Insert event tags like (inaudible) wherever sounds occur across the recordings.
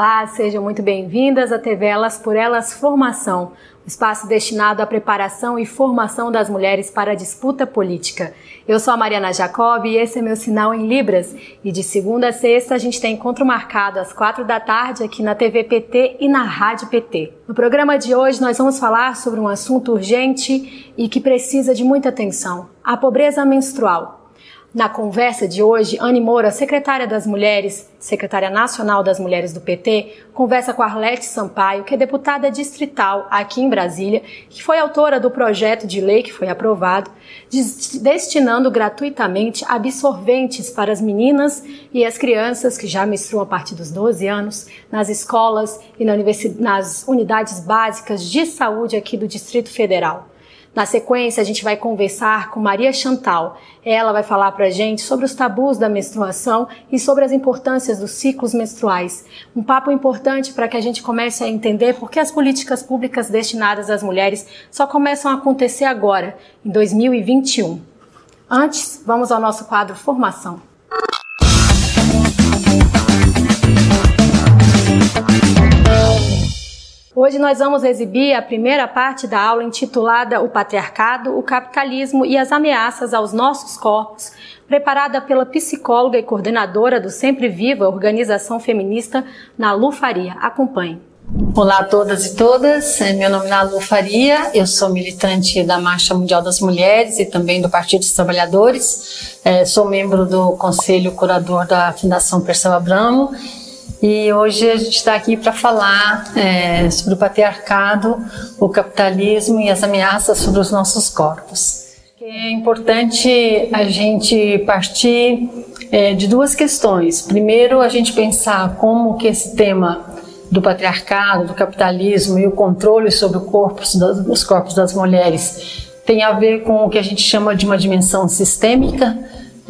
Olá, sejam muito bem-vindas à TV Elas por Elas Formação, um espaço destinado à preparação e formação das mulheres para a disputa política. Eu sou a Mariana Jacob e esse é meu sinal em Libras. E de segunda a sexta a gente tem encontro marcado às quatro da tarde aqui na TV PT e na Rádio PT. No programa de hoje nós vamos falar sobre um assunto urgente e que precisa de muita atenção: a pobreza menstrual. Na conversa de hoje, Anne Moura, secretária das Mulheres, secretária nacional das Mulheres do PT, conversa com Arlete Sampaio, que é deputada distrital aqui em Brasília, que foi autora do projeto de lei que foi aprovado, destinando gratuitamente absorventes para as meninas e as crianças que já menstruam a partir dos 12 anos nas escolas e nas unidades básicas de saúde aqui do Distrito Federal. Na sequência, a gente vai conversar com Maria Chantal. Ela vai falar para a gente sobre os tabus da menstruação e sobre as importâncias dos ciclos menstruais. Um papo importante para que a gente comece a entender por que as políticas públicas destinadas às mulheres só começam a acontecer agora, em 2021. Antes, vamos ao nosso quadro Formação. Hoje nós vamos exibir a primeira parte da aula intitulada O Patriarcado, o Capitalismo e as Ameaças aos Nossos Corpos, preparada pela psicóloga e coordenadora do Sempre Viva, organização feminista, Nalu Faria. Acompanhe. Olá a todas e todas, é, meu nome é Nalu Faria, eu sou militante da Marcha Mundial das Mulheres e também do Partido dos Trabalhadores, é, sou membro do Conselho Curador da Fundação Perseu Abramo e hoje a gente está aqui para falar é, sobre o patriarcado, o capitalismo e as ameaças sobre os nossos corpos. É importante a gente partir é, de duas questões. Primeiro, a gente pensar como que esse tema do patriarcado, do capitalismo e o controle sobre o corpo, os corpos das mulheres tem a ver com o que a gente chama de uma dimensão sistêmica,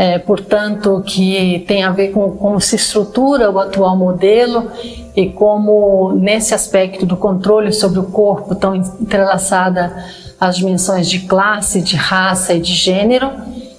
é, portanto, que tem a ver com como se estrutura o atual modelo e como, nesse aspecto do controle sobre o corpo, estão entrelaçadas as dimensões de classe, de raça e de gênero.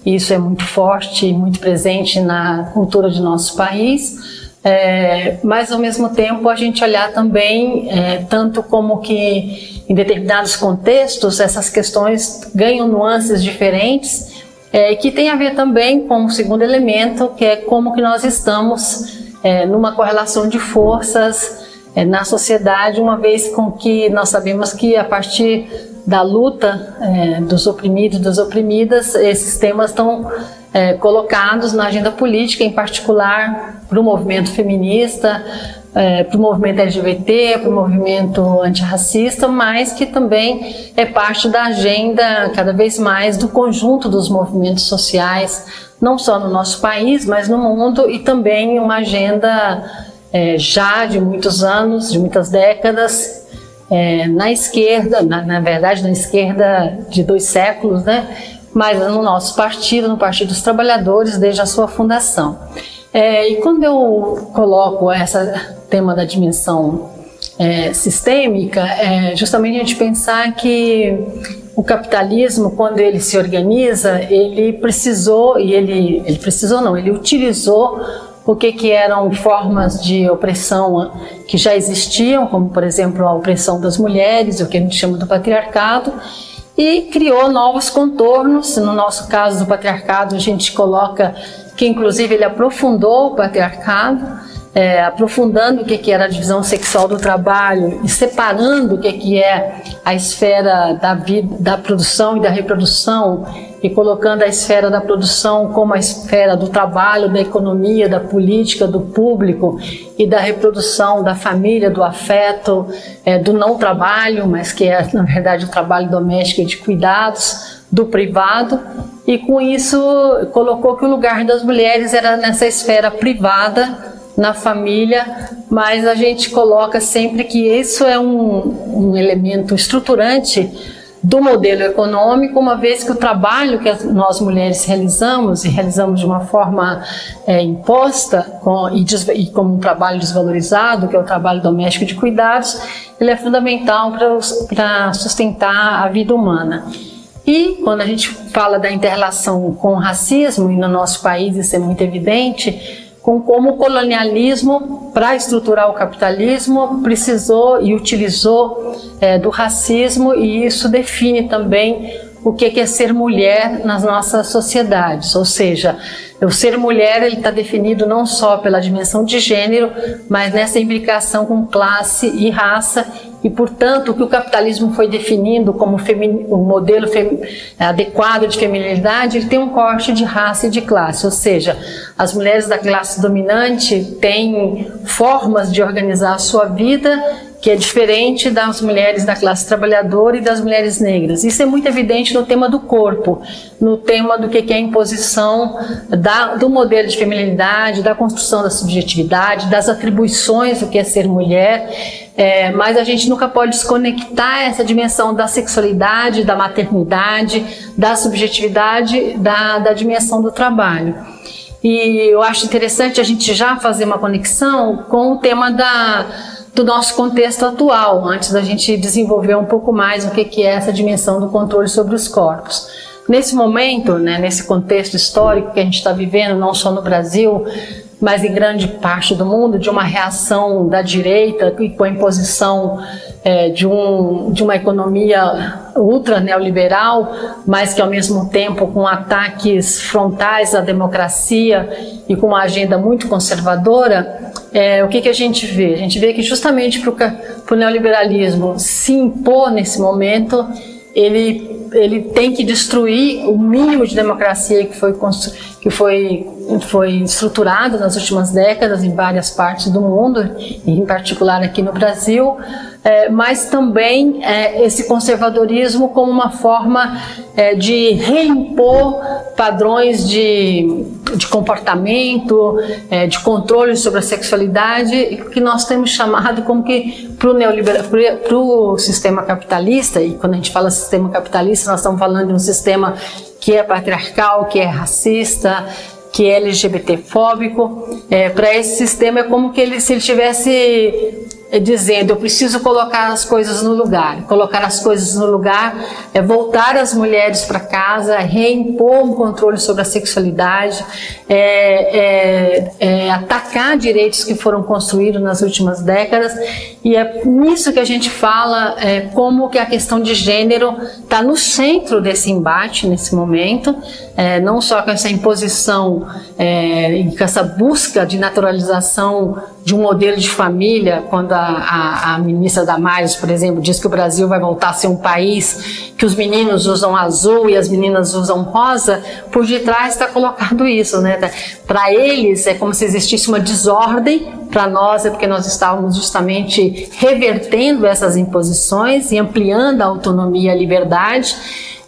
Isso é muito forte e muito presente na cultura de nosso país. É, mas ao mesmo tempo a gente olhar também é, tanto como que em determinados contextos essas questões ganham nuances diferentes é, que tem a ver também com o segundo elemento, que é como que nós estamos é, numa correlação de forças é, na sociedade, uma vez com que nós sabemos que a partir da luta é, dos oprimidos e das oprimidas, esses temas estão é, colocados na agenda política, em particular para o movimento feminista, é, para o movimento LGBT, para o movimento antirracista, mas que também é parte da agenda cada vez mais do conjunto dos movimentos sociais, não só no nosso país, mas no mundo e também uma agenda é, já de muitos anos, de muitas décadas, é, na esquerda, na, na verdade na esquerda de dois séculos, né? mas no nosso partido, no Partido dos Trabalhadores, desde a sua fundação. É, e quando eu coloco esse tema da dimensão é, sistêmica, é justamente a gente pensar que o capitalismo, quando ele se organiza, ele precisou, e ele, ele precisou não, ele utilizou o que, que eram formas de opressão que já existiam, como por exemplo a opressão das mulheres, o que a gente chama do patriarcado, e criou novos contornos. No nosso caso do patriarcado, a gente coloca que inclusive ele aprofundou o patriarcado, é, aprofundando o que, que era a divisão sexual do trabalho e separando o que, que é a esfera da vida, da produção e da reprodução e colocando a esfera da produção como a esfera do trabalho, da economia, da política, do público e da reprodução da família, do afeto, é, do não trabalho, mas que é na verdade o trabalho doméstico e de cuidados, do privado e com isso colocou que o lugar das mulheres era nessa esfera privada, na família, mas a gente coloca sempre que isso é um, um elemento estruturante do modelo econômico, uma vez que o trabalho que nós mulheres realizamos, e realizamos de uma forma é, imposta com, e, e, como um trabalho desvalorizado, que é o trabalho doméstico de cuidados, ele é fundamental para sustentar a vida humana. E quando a gente fala da interrelação com o racismo, e no nosso país isso é muito evidente, com como o colonialismo, para estruturar o capitalismo, precisou e utilizou é, do racismo, e isso define também o que é ser mulher nas nossas sociedades. Ou seja, o ser mulher ele está definido não só pela dimensão de gênero, mas nessa implicação com classe e raça e, portanto, o que o capitalismo foi definindo como o modelo adequado de feminilidade, ele tem um corte de raça e de classe, ou seja, as mulheres da classe dominante têm formas de organizar a sua vida que é diferente das mulheres da classe trabalhadora e das mulheres negras. Isso é muito evidente no tema do corpo, no tema do que é a imposição da, do modelo de feminilidade, da construção da subjetividade, das atribuições do que é ser mulher. É, mas a gente nunca pode desconectar essa dimensão da sexualidade, da maternidade, da subjetividade, da, da dimensão do trabalho. E eu acho interessante a gente já fazer uma conexão com o tema da do nosso contexto atual, antes da gente desenvolver um pouco mais o que é essa dimensão do controle sobre os corpos. Nesse momento, né, nesse contexto histórico que a gente está vivendo, não só no Brasil, mas em grande parte do mundo, de uma reação da direita com a imposição é, de, um, de uma economia ultra neoliberal, mas que ao mesmo tempo com ataques frontais à democracia e com uma agenda muito conservadora, é, o que, que a gente vê? A gente vê que justamente para o neoliberalismo se impor nesse momento, ele, ele tem que destruir o mínimo de democracia que foi, que foi, foi estruturado nas últimas décadas em várias partes do mundo, em particular aqui no Brasil, é, mas também é, esse conservadorismo como uma forma é, de reimpor padrões de, de comportamento, é, de controle sobre a sexualidade, que nós temos chamado como que para o sistema capitalista, e quando a gente fala sistema capitalista, nós estamos falando de um sistema que é patriarcal, que é racista, que é LGBTfóbico. É, para esse sistema é como que ele, se ele tivesse é dizendo eu preciso colocar as coisas no lugar. Colocar as coisas no lugar é voltar as mulheres para casa, reimpor um controle sobre a sexualidade, é, é, é, atacar direitos que foram construídos nas últimas décadas. E é nisso que a gente fala é, como que a questão de gênero está no centro desse embate nesse momento, é, não só com essa imposição é, e com essa busca de naturalização de um modelo de família, quando a, a, a, ministra Damares, por exemplo, diz que o Brasil vai voltar a ser um país que os meninos usam azul e as meninas usam rosa, por detrás está colocado isso, né? Para eles é como se existisse uma desordem, para nós é porque nós estávamos justamente revertendo essas imposições e ampliando a autonomia e a liberdade.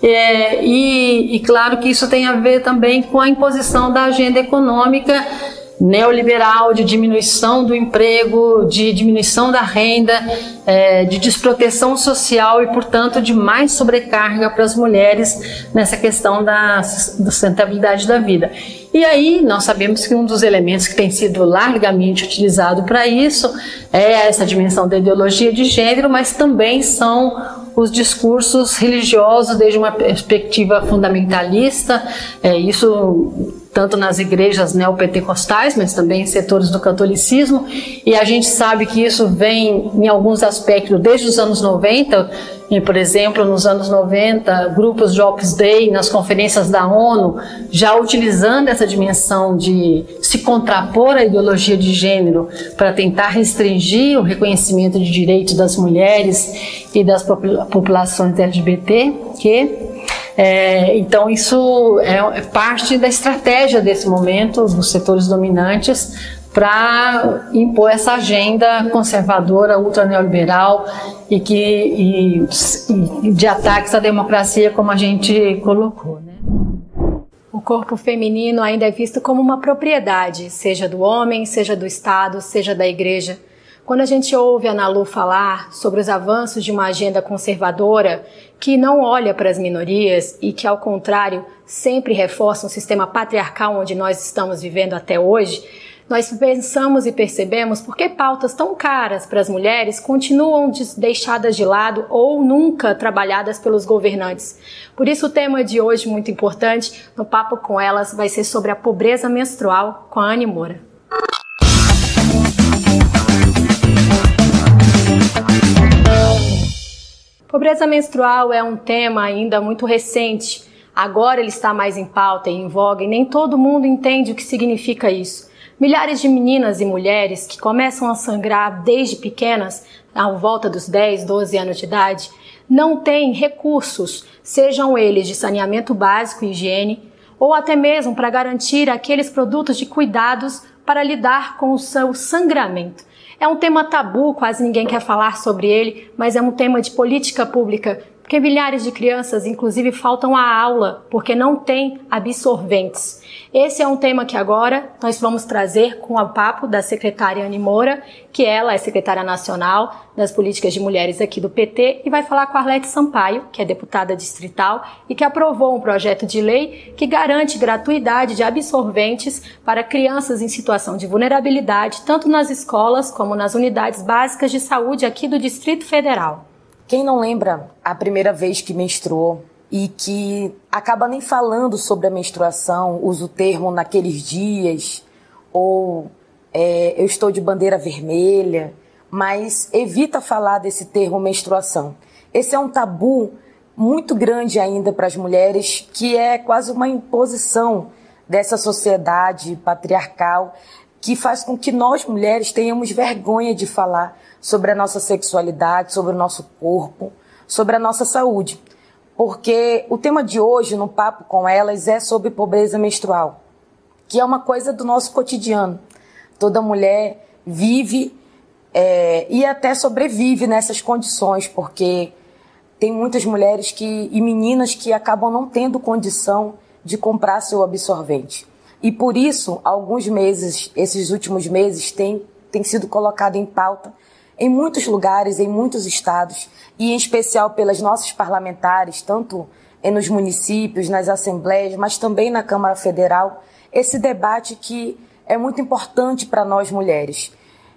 É, e, e claro que isso tem a ver também com a imposição da agenda econômica neoliberal de diminuição do emprego, de diminuição da renda, é, de desproteção social e, portanto, de mais sobrecarga para as mulheres nessa questão da sustentabilidade da vida. E aí nós sabemos que um dos elementos que tem sido largamente utilizado para isso é essa dimensão da ideologia de gênero, mas também são os discursos religiosos desde uma perspectiva fundamentalista, é, isso tanto nas igrejas neopentecostais, mas também em setores do catolicismo, e a gente sabe que isso vem em alguns aspectos desde os anos 90, e, por exemplo, nos anos 90, grupos de Opus Dei nas conferências da ONU, já utilizando essa dimensão de se contrapor à ideologia de gênero para tentar restringir o reconhecimento de direitos das mulheres e das populações LGBT, que é, então, isso é, é parte da estratégia desse momento dos setores dominantes para impor essa agenda conservadora, ultra neoliberal e que e, e de ataques à democracia, como a gente colocou. Né? O corpo feminino ainda é visto como uma propriedade, seja do homem, seja do Estado, seja da igreja. Quando a gente ouve a Nalu falar sobre os avanços de uma agenda conservadora que não olha para as minorias e que, ao contrário, sempre reforça um sistema patriarcal onde nós estamos vivendo até hoje, nós pensamos e percebemos por que pautas tão caras para as mulheres continuam deixadas de lado ou nunca trabalhadas pelos governantes. Por isso, o tema de hoje, muito importante, no Papo com Elas, vai ser sobre a pobreza menstrual com a Anne Moura. Pobreza menstrual é um tema ainda muito recente. Agora ele está mais em pauta e em voga e nem todo mundo entende o que significa isso. Milhares de meninas e mulheres que começam a sangrar desde pequenas, à volta dos 10, 12 anos de idade, não têm recursos, sejam eles de saneamento básico e higiene, ou até mesmo para garantir aqueles produtos de cuidados para lidar com o seu sangramento. É um tema tabu, quase ninguém quer falar sobre ele, mas é um tema de política pública, porque milhares de crianças, inclusive, faltam à aula porque não têm absorventes. Esse é um tema que agora nós vamos trazer com o papo da secretária Anne Moura, que ela é secretária nacional das políticas de mulheres aqui do PT, e vai falar com a Arlete Sampaio, que é deputada distrital e que aprovou um projeto de lei que garante gratuidade de absorventes para crianças em situação de vulnerabilidade, tanto nas escolas como nas unidades básicas de saúde aqui do Distrito Federal. Quem não lembra a primeira vez que menstruou e que acaba nem falando sobre a menstruação, usa o termo naqueles dias, ou é, eu estou de bandeira vermelha, mas evita falar desse termo menstruação. Esse é um tabu muito grande ainda para as mulheres, que é quase uma imposição dessa sociedade patriarcal que faz com que nós mulheres tenhamos vergonha de falar sobre a nossa sexualidade, sobre o nosso corpo, sobre a nossa saúde porque o tema de hoje no Papo com Elas é sobre pobreza menstrual, que é uma coisa do nosso cotidiano. Toda mulher vive é, e até sobrevive nessas condições, porque tem muitas mulheres que, e meninas que acabam não tendo condição de comprar seu absorvente. E por isso, alguns meses, esses últimos meses, tem, tem sido colocado em pauta em muitos lugares, em muitos estados, e em especial pelas nossas parlamentares, tanto nos municípios, nas assembleias, mas também na Câmara Federal, esse debate que é muito importante para nós mulheres.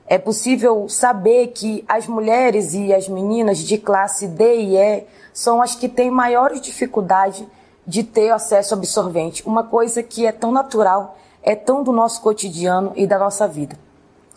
É possível saber que as mulheres e as meninas de classe D e E são as que têm maiores dificuldade de ter acesso absorvente, uma coisa que é tão natural, é tão do nosso cotidiano e da nossa vida.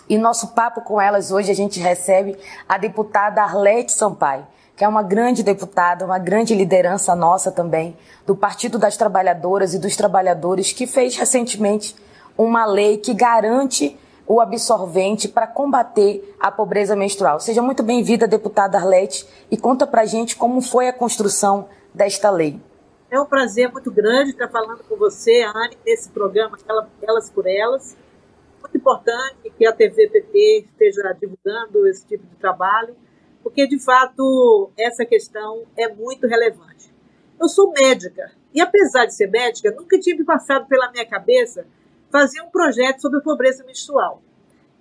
E nosso papo com elas hoje a gente recebe a deputada Arlete Sampaio, que é uma grande deputada, uma grande liderança nossa também, do Partido das Trabalhadoras e dos Trabalhadores, que fez recentemente uma lei que garante o absorvente para combater a pobreza menstrual. Seja muito bem-vinda, deputada Arlete, e conta pra gente como foi a construção desta lei. É um prazer muito grande estar falando com você, Anne, nesse programa Elas por Elas muito importante que a TV PT esteja divulgando esse tipo de trabalho, porque de fato essa questão é muito relevante. Eu sou médica e apesar de ser médica, nunca tive passado pela minha cabeça fazer um projeto sobre pobreza menstrual.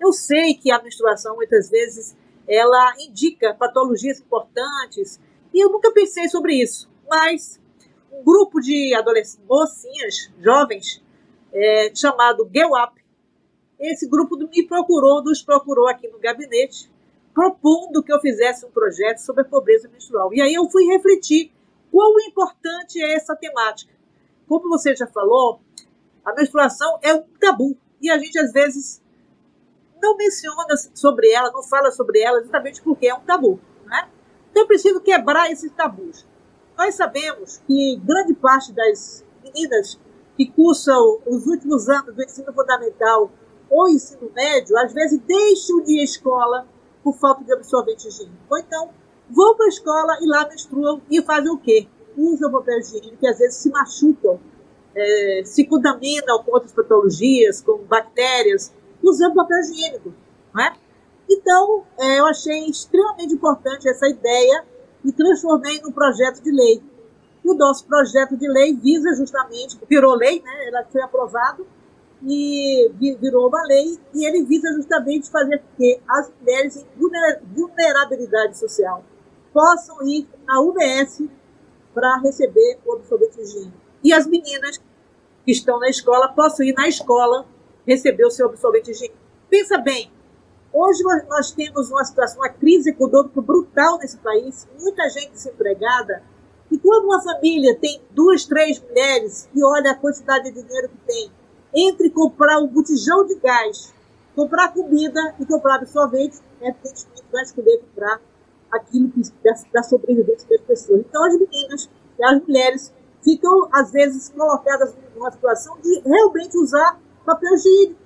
Eu sei que a menstruação muitas vezes ela indica patologias importantes e eu nunca pensei sobre isso, mas um grupo de adolescentes, mocinhas, jovens, é, chamado Girl Up, esse grupo me procurou, nos procurou aqui no gabinete, propondo que eu fizesse um projeto sobre a pobreza menstrual. E aí eu fui refletir quão importante é essa temática. Como você já falou, a menstruação é um tabu e a gente às vezes não menciona sobre ela, não fala sobre ela, justamente porque é um tabu. Né? Então é preciso quebrar esses tabus. Nós sabemos que grande parte das meninas que cursam os últimos anos do ensino fundamental ou ensino médio, às vezes deixam de ir à escola por falta de absorvente higiênico. Ou então vão para a escola e lá menstruam e fazem o quê? Usam papel higiênico e às vezes se machucam, é, se contaminam com outras patologias, com bactérias, usando papel higiênico. Não é? Então, é, eu achei extremamente importante essa ideia e transformei num projeto de lei. E o nosso projeto de lei visa justamente, virou lei, né? Ela foi aprovado e virou uma lei e ele visa justamente fazer com que as mulheres em vulnerabilidade social possam ir à UBS para receber o absorvente higiênico. E as meninas que estão na escola possam ir na escola receber o seu absorvente higiênico. Pensa bem, hoje nós temos uma situação, uma crise econômica brutal nesse país, muita gente desempregada, e quando uma família tem duas, três mulheres e olha a quantidade de dinheiro que tem, entre comprar um botijão de gás, comprar comida e comprar absorvente, evidentemente vai escolher comprar aquilo que, da, da sobrevivência das pessoas. Então, as meninas e as mulheres ficam, às vezes, colocadas numa situação de realmente usar papel higiênico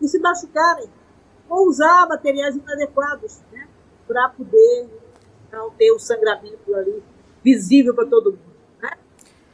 e se machucarem, ou usar materiais inadequados né, para poder não ter o sangramento ali visível para todo mundo.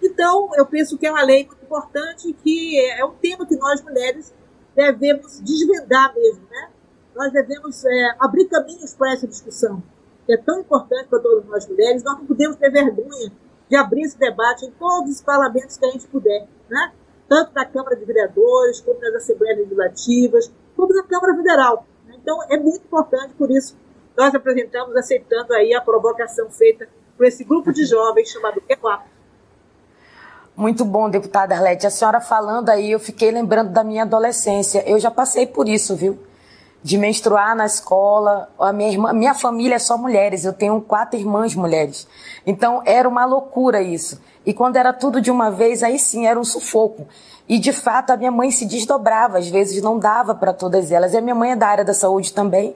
Então, eu penso que é uma lei muito importante, que é um tema que nós mulheres devemos desvendar mesmo. Né? Nós devemos é, abrir caminhos para essa discussão, que é tão importante para todas nós mulheres. Nós não podemos ter vergonha de abrir esse debate em todos os parlamentos que a gente puder, né? tanto na Câmara de Vereadores, como nas Assembleias Legislativas, como na Câmara Federal. Então, é muito importante, por isso, nós apresentamos, aceitando aí a provocação feita por esse grupo de jovens chamado EQUAP. Muito bom, deputada Arlete. A senhora falando aí, eu fiquei lembrando da minha adolescência. Eu já passei por isso, viu? de menstruar na escola. A minha, irmã, minha família é só mulheres, eu tenho quatro irmãs mulheres. Então era uma loucura isso. E quando era tudo de uma vez, aí sim era um sufoco. E de fato a minha mãe se desdobrava, às vezes não dava para todas elas. E a minha mãe é da área da saúde também.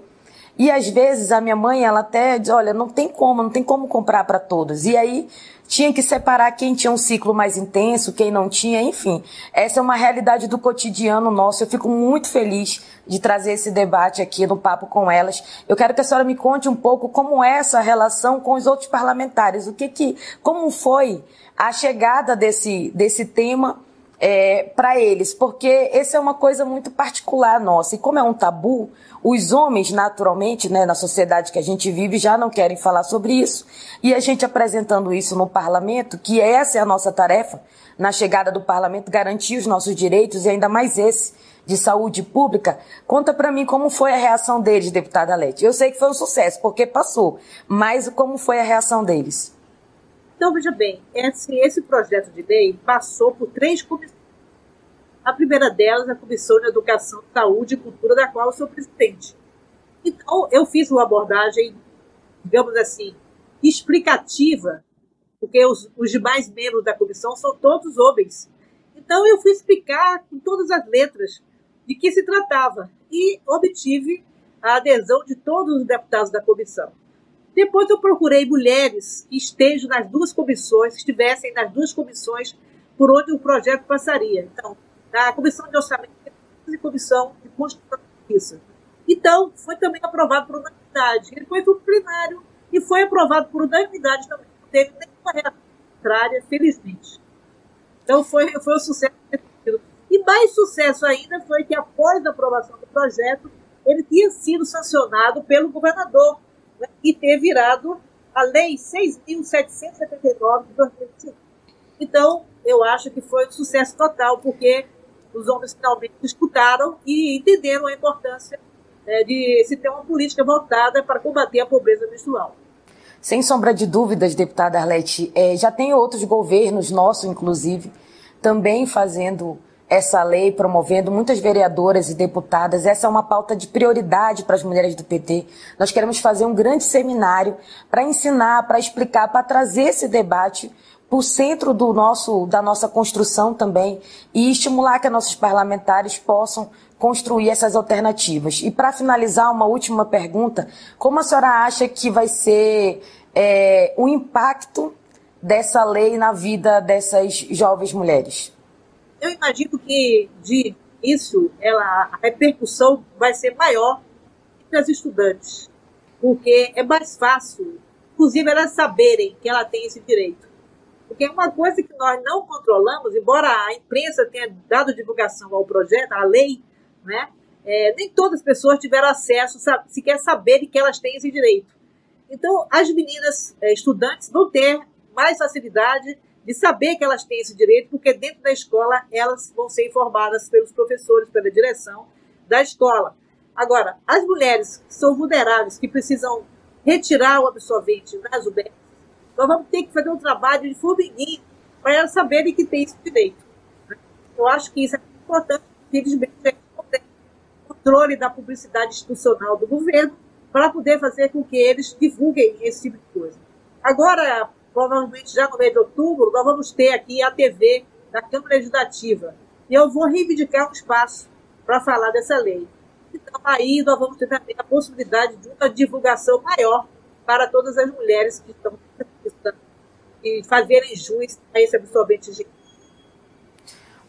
E às vezes a minha mãe, ela até diz, olha, não tem como, não tem como comprar para todos. E aí tinha que separar quem tinha um ciclo mais intenso, quem não tinha, enfim. Essa é uma realidade do cotidiano nosso. Eu fico muito feliz de trazer esse debate aqui no Papo com Elas. Eu quero que a senhora me conte um pouco como é essa relação com os outros parlamentares. O que que, como foi a chegada desse, desse tema é, para eles, porque essa é uma coisa muito particular nossa. E como é um tabu, os homens, naturalmente, né, na sociedade que a gente vive, já não querem falar sobre isso. E a gente apresentando isso no parlamento, que essa é a nossa tarefa, na chegada do parlamento, garantir os nossos direitos e ainda mais esse de saúde pública. Conta para mim como foi a reação deles, deputada Lete. Eu sei que foi um sucesso, porque passou, mas como foi a reação deles? Então, veja bem, esse, esse projeto de lei passou por três comissões. A primeira delas, a Comissão de Educação, Saúde e Cultura, da qual eu sou presidente. Então, eu fiz uma abordagem, digamos assim, explicativa, porque os, os demais membros da comissão são todos homens. Então, eu fui explicar com todas as letras de que se tratava e obtive a adesão de todos os deputados da comissão. Depois eu procurei mulheres que estejam nas duas comissões, estivessem nas duas comissões por onde o projeto passaria. Então, na comissão de orçamento e comissão de Constituição Justiça. Então, foi também aprovado por unanimidade. Ele foi para o plenário e foi aprovado por unanimidade também. Não teve nenhuma reação contrária, felizmente. Então, foi, foi um sucesso. E mais sucesso ainda foi que, após a aprovação do projeto, ele tinha sido sancionado pelo governador né, e ter virado a Lei 6.779 de 2005. Então, eu acho que foi um sucesso total, porque os homens finalmente escutaram e entenderam a importância né, de se ter uma política voltada para combater a pobreza menstrual. Sem sombra de dúvidas, deputada Arlete, é, já tem outros governos, nosso inclusive, também fazendo essa lei, promovendo muitas vereadoras e deputadas. Essa é uma pauta de prioridade para as mulheres do PT. Nós queremos fazer um grande seminário para ensinar, para explicar, para trazer esse debate para o centro do nosso, da nossa construção também e estimular que nossos parlamentares possam construir essas alternativas. E para finalizar, uma última pergunta: como a senhora acha que vai ser é, o impacto dessa lei na vida dessas jovens mulheres? Eu imagino que de isso ela, a repercussão vai ser maior entre as estudantes, porque é mais fácil, inclusive elas saberem que ela tem esse direito. Porque é uma coisa que nós não controlamos, embora a imprensa tenha dado divulgação ao projeto, à lei, né? É, nem todas as pessoas tiveram acesso, sequer saberem que elas têm esse direito. Então, as meninas é, estudantes vão ter mais facilidade de saber que elas têm esse direito, porque dentro da escola elas vão ser informadas pelos professores, pela direção da escola. Agora, as mulheres que são vulneráveis, que precisam retirar o absorvente nas UBS, nós vamos ter que fazer um trabalho de formiguinha para elas saberem que têm esse direito. Eu acho que isso é importante, infelizmente, é controle da publicidade institucional do governo para poder fazer com que eles divulguem esse tipo de coisa. Agora, provavelmente já no mês de outubro, nós vamos ter aqui a TV da Câmara Legislativa. E eu vou reivindicar um espaço para falar dessa lei. Então, aí nós vamos ter também a possibilidade de uma divulgação maior para todas as mulheres que estão e fazerem jus a esse absorvente higiênico.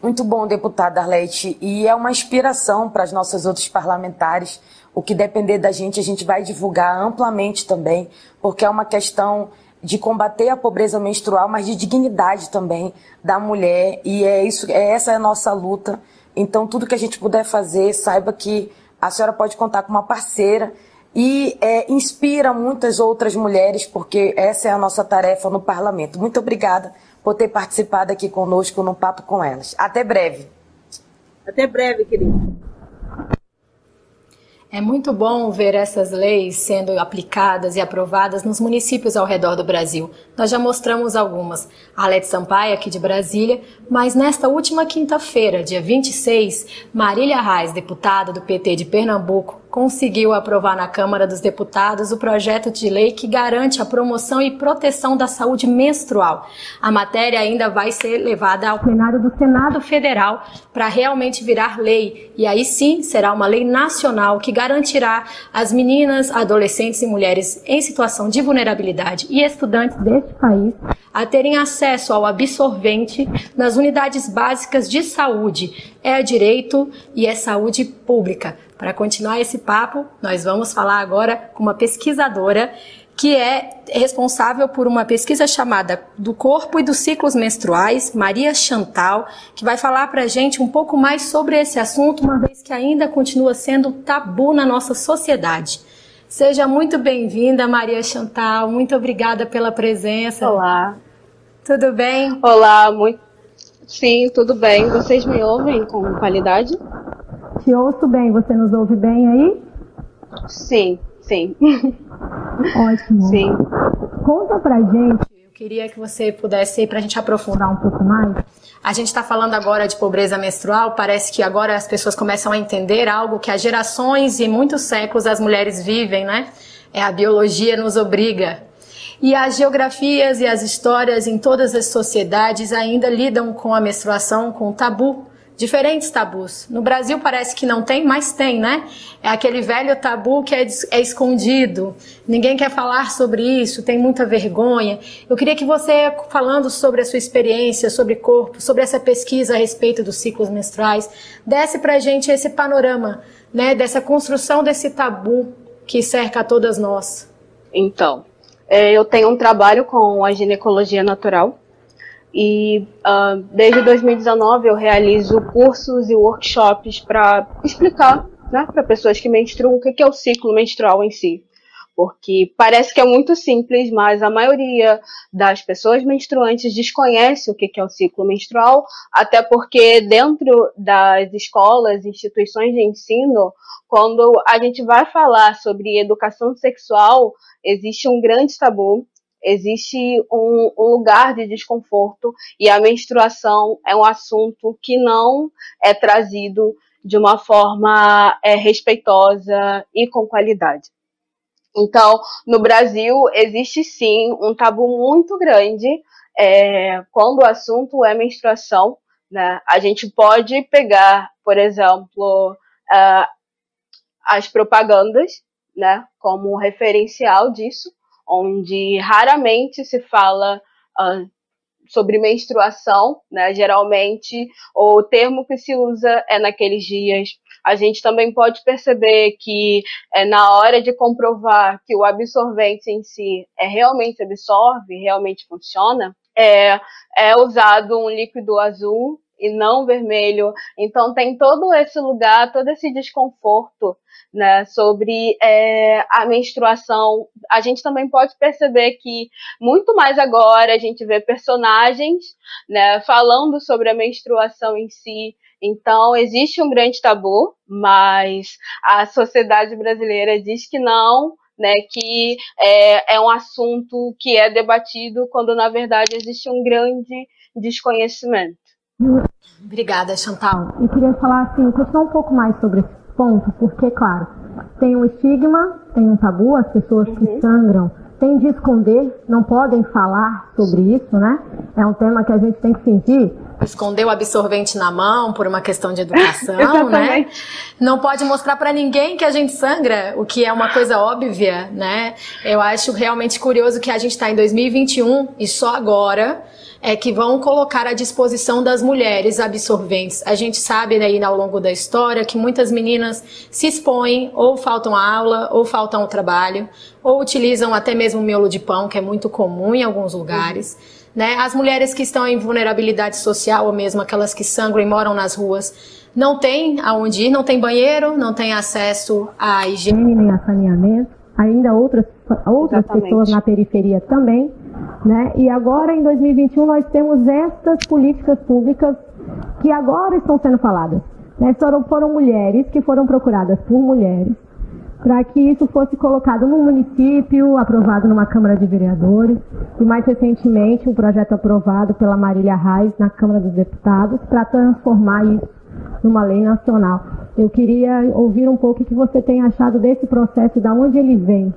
Muito bom, deputada Arlete. E é uma inspiração para as nossas outras parlamentares. O que depender da gente, a gente vai divulgar amplamente também, porque é uma questão de combater a pobreza menstrual, mas de dignidade também da mulher. E é isso, é essa é a nossa luta. Então, tudo que a gente puder fazer, saiba que a senhora pode contar com uma parceira e é, inspira muitas outras mulheres, porque essa é a nossa tarefa no parlamento. Muito obrigada por ter participado aqui conosco no Papo com Elas. Até breve. Até breve, querido. É muito bom ver essas leis sendo aplicadas e aprovadas nos municípios ao redor do Brasil. Nós já mostramos algumas. A Alete Sampaio, aqui de Brasília, mas nesta última quinta-feira, dia 26, Marília Reis, deputada do PT de Pernambuco, conseguiu aprovar na Câmara dos Deputados o projeto de lei que garante a promoção e proteção da saúde menstrual. A matéria ainda vai ser levada ao plenário do Senado Federal para realmente virar lei. E aí sim será uma lei nacional que garantirá às meninas, adolescentes e mulheres em situação de vulnerabilidade e estudantes deste país a terem acesso ao absorvente nas unidades básicas de saúde. É direito e é saúde pública. Para continuar esse papo, nós vamos falar agora com uma pesquisadora que é responsável por uma pesquisa chamada Do Corpo e dos Ciclos Menstruais, Maria Chantal, que vai falar para a gente um pouco mais sobre esse assunto, uma vez que ainda continua sendo tabu na nossa sociedade. Seja muito bem-vinda, Maria Chantal. Muito obrigada pela presença. Olá. Tudo bem? Olá, muito. Sim, tudo bem. Vocês me ouvem com qualidade? Te ouço bem. Você nos ouve bem aí? Sim, sim. Ótimo. Sim. Conta pra gente. Eu queria que você pudesse, para a gente aprofundar um pouco mais. A gente está falando agora de pobreza menstrual. Parece que agora as pessoas começam a entender algo que há gerações e muitos séculos as mulheres vivem, né? É a biologia nos obriga. E as geografias e as histórias em todas as sociedades ainda lidam com a menstruação com tabu diferentes tabus. No Brasil parece que não tem, mas tem, né? É aquele velho tabu que é, é, escondido, ninguém quer falar sobre isso, tem muita vergonha. Eu queria que você, falando sobre a sua experiência, sobre corpo, sobre essa pesquisa a respeito dos ciclos menstruais, desse pra gente esse panorama, né, dessa construção desse tabu que cerca a todas nós. Então, é, eu tenho um trabalho com a ginecologia natural, e uh, desde 2019 eu realizo cursos e workshops para explicar né, para pessoas que menstruam o que é o ciclo menstrual em si. Porque parece que é muito simples, mas a maioria das pessoas menstruantes desconhece o que é o ciclo menstrual, até porque dentro das escolas, instituições de ensino, quando a gente vai falar sobre educação sexual, existe um grande tabu existe um, um, lugar de desconforto e a menstruação é um assunto que não é trazido de uma forma é, respeitosa e com qualidade. Então, no Brasil, existe sim um tabu muito grande é, quando o assunto é menstruação. Né? A gente pode pegar, por exemplo, uh, as propagandas né, como referencial disso onde raramente se fala uh, sobre menstruação, né? Geralmente o termo que se usa é naqueles dias. A gente também pode perceber que é, na hora de comprovar que o absorvente em si é realmente absorve, realmente funciona, é, é usado um líquido azul e não vermelho. Então tem todo esse lugar, todo esse desconforto né, sobre é, a menstruação. A gente também pode perceber que muito mais agora a gente vê personagens né, falando sobre a menstruação em si. Então, existe um grande tabu, mas a sociedade brasileira diz que não, né, que é, é um assunto que é debatido quando, na verdade, existe um grande desconhecimento. Obrigada, Chantal. Eu queria falar assim, continuar um pouco mais sobre esse ponto, porque, claro, tem um estigma, tem um tabu, as pessoas que uhum. sangram têm de esconder, não podem falar sobre isso, né? É um tema que a gente tem que fingir esconder o absorvente na mão por uma questão de educação, (laughs) né? Não pode mostrar para ninguém que a gente sangra, o que é uma coisa óbvia, né? Eu acho realmente curioso que a gente está em 2021 e só agora é que vão colocar à disposição das mulheres absorventes. A gente sabe aí né, ao longo da história que muitas meninas se expõem ou faltam aula ou faltam ao trabalho ou utilizam até mesmo miolo de pão, que é muito comum em alguns lugares. Uhum. Né? As mulheres que estão em vulnerabilidade social, ou mesmo aquelas que sangram e moram nas ruas, não têm aonde ir, não tem banheiro, não tem acesso à higiene nem a saneamento. Ainda outras, outras pessoas na periferia também. Né? E agora, em 2021, nós temos estas políticas públicas que agora estão sendo faladas. Né? Foram, foram mulheres que foram procuradas por mulheres para que isso fosse colocado no município, aprovado numa Câmara de Vereadores, e mais recentemente um projeto aprovado pela Marília Reis na Câmara dos Deputados para transformar isso numa lei nacional. Eu queria ouvir um pouco o que você tem achado desse processo, de onde ele vem,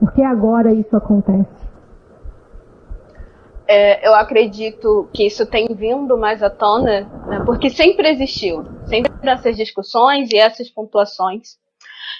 por que agora isso acontece? É, eu acredito que isso tem vindo mais à tona, né, porque sempre existiu, sempre essas discussões e essas pontuações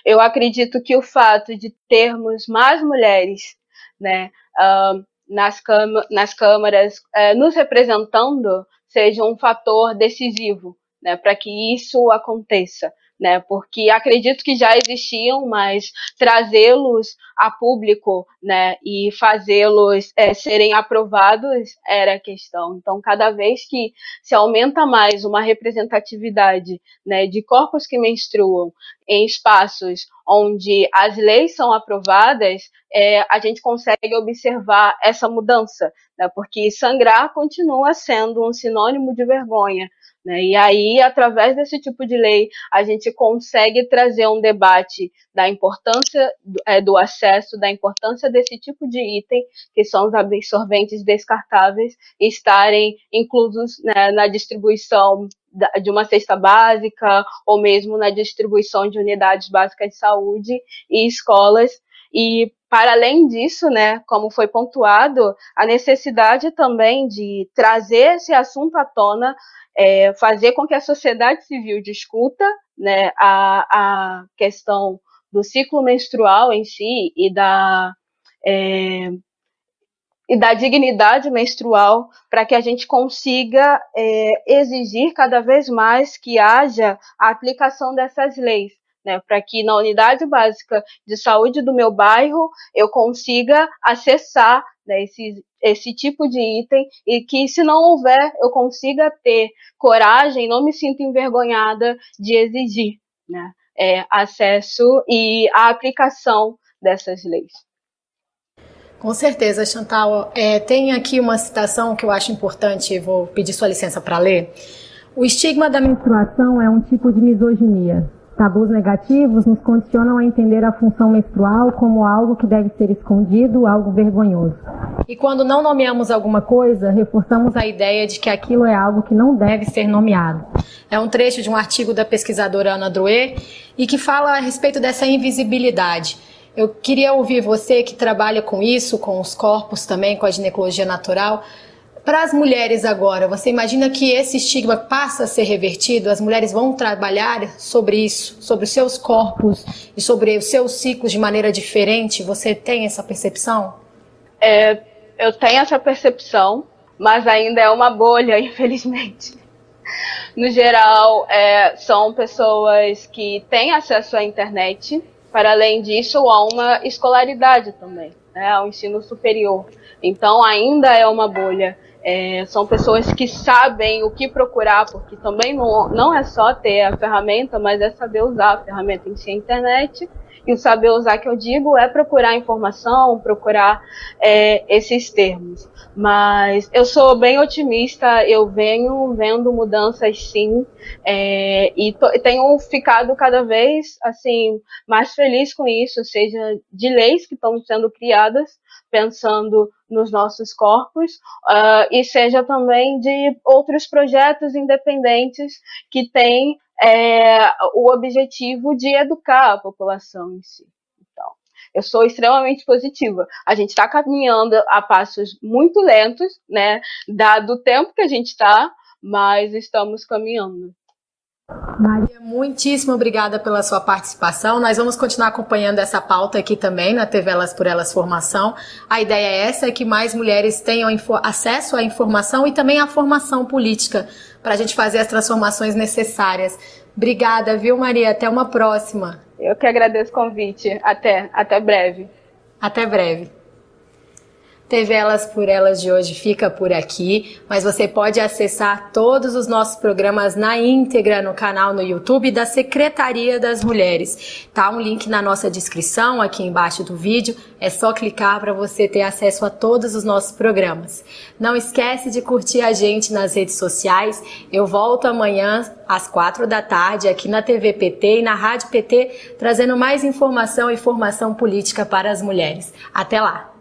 eu acredito que o fato de termos mais mulheres né, uh, nas, nas câmaras uh, nos representando seja um fator decisivo né, para que isso aconteça né? Porque acredito que já existiam, mas trazê-los a público, né? E fazê-los é, serem aprovados era a questão. Então, cada vez que se aumenta mais uma representatividade, né? De corpos que menstruam em espaços onde as leis são aprovadas, é, a gente consegue observar essa mudança, né? Porque sangrar continua sendo um sinônimo de vergonha, né? E aí, através desse tipo de lei, a gente consegue trazer um debate da importância é, do acesso, da importância desse tipo de item, que são os absorventes descartáveis, estarem inclusos né, na distribuição de uma cesta básica ou mesmo na distribuição de unidades básicas de saúde e escolas. E para além disso, né, como foi pontuado, a necessidade também de trazer esse assunto à tona é, fazer com que a sociedade civil discuta né, a, a questão do ciclo menstrual em si e da, é, e da dignidade menstrual para que a gente consiga é, exigir cada vez mais que haja a aplicação dessas leis. Né, para que na unidade básica de saúde do meu bairro eu consiga acessar né, esse, esse tipo de item e que, se não houver, eu consiga ter coragem, não me sinto envergonhada de exigir né, é, acesso e a aplicação dessas leis. Com certeza, Chantal. É, tem aqui uma citação que eu acho importante, vou pedir sua licença para ler. O estigma da menstruação é um tipo de misoginia Tabus negativos nos condicionam a entender a função menstrual como algo que deve ser escondido, algo vergonhoso. E quando não nomeamos alguma coisa, reforçamos a ideia de que aquilo é algo que não deve ser nomeado. É um trecho de um artigo da pesquisadora Ana Drouet e que fala a respeito dessa invisibilidade. Eu queria ouvir você que trabalha com isso, com os corpos também, com a ginecologia natural. Para as mulheres agora, você imagina que esse estigma passa a ser revertido? As mulheres vão trabalhar sobre isso, sobre os seus corpos e sobre os seus ciclos de maneira diferente? Você tem essa percepção? É, eu tenho essa percepção, mas ainda é uma bolha, (laughs) infelizmente. No geral, é, são pessoas que têm acesso à internet, para além disso, há uma escolaridade também, né, ao ensino superior. Então, ainda é uma bolha. É, são pessoas que sabem o que procurar, porque também não, não é só ter a ferramenta, mas é saber usar a ferramenta em si, a internet. E o saber usar que eu digo é procurar informação, procurar é, esses termos. Mas eu sou bem otimista, eu venho vendo mudanças sim, é, e to, tenho ficado cada vez assim mais feliz com isso, seja de leis que estão sendo criadas, pensando nos nossos corpos, uh, e seja também de outros projetos independentes que têm é, o objetivo de educar a população em si. Então, eu sou extremamente positiva. A gente está caminhando a passos muito lentos, né, dado o tempo que a gente está, mas estamos caminhando. Maria, muitíssimo obrigada pela sua participação. Nós vamos continuar acompanhando essa pauta aqui também na TV Elas por Elas Formação. A ideia é essa, é que mais mulheres tenham acesso à informação e também à formação política para a gente fazer as transformações necessárias. Obrigada, viu, Maria? Até uma próxima. Eu que agradeço o convite. Até, até breve. Até breve. TV Elas por Elas de hoje fica por aqui, mas você pode acessar todos os nossos programas na íntegra no canal no YouTube da Secretaria das Mulheres. Tá um link na nossa descrição aqui embaixo do vídeo, é só clicar para você ter acesso a todos os nossos programas. Não esquece de curtir a gente nas redes sociais. Eu volto amanhã às quatro da tarde aqui na TV PT e na Rádio PT, trazendo mais informação e formação política para as mulheres. Até lá!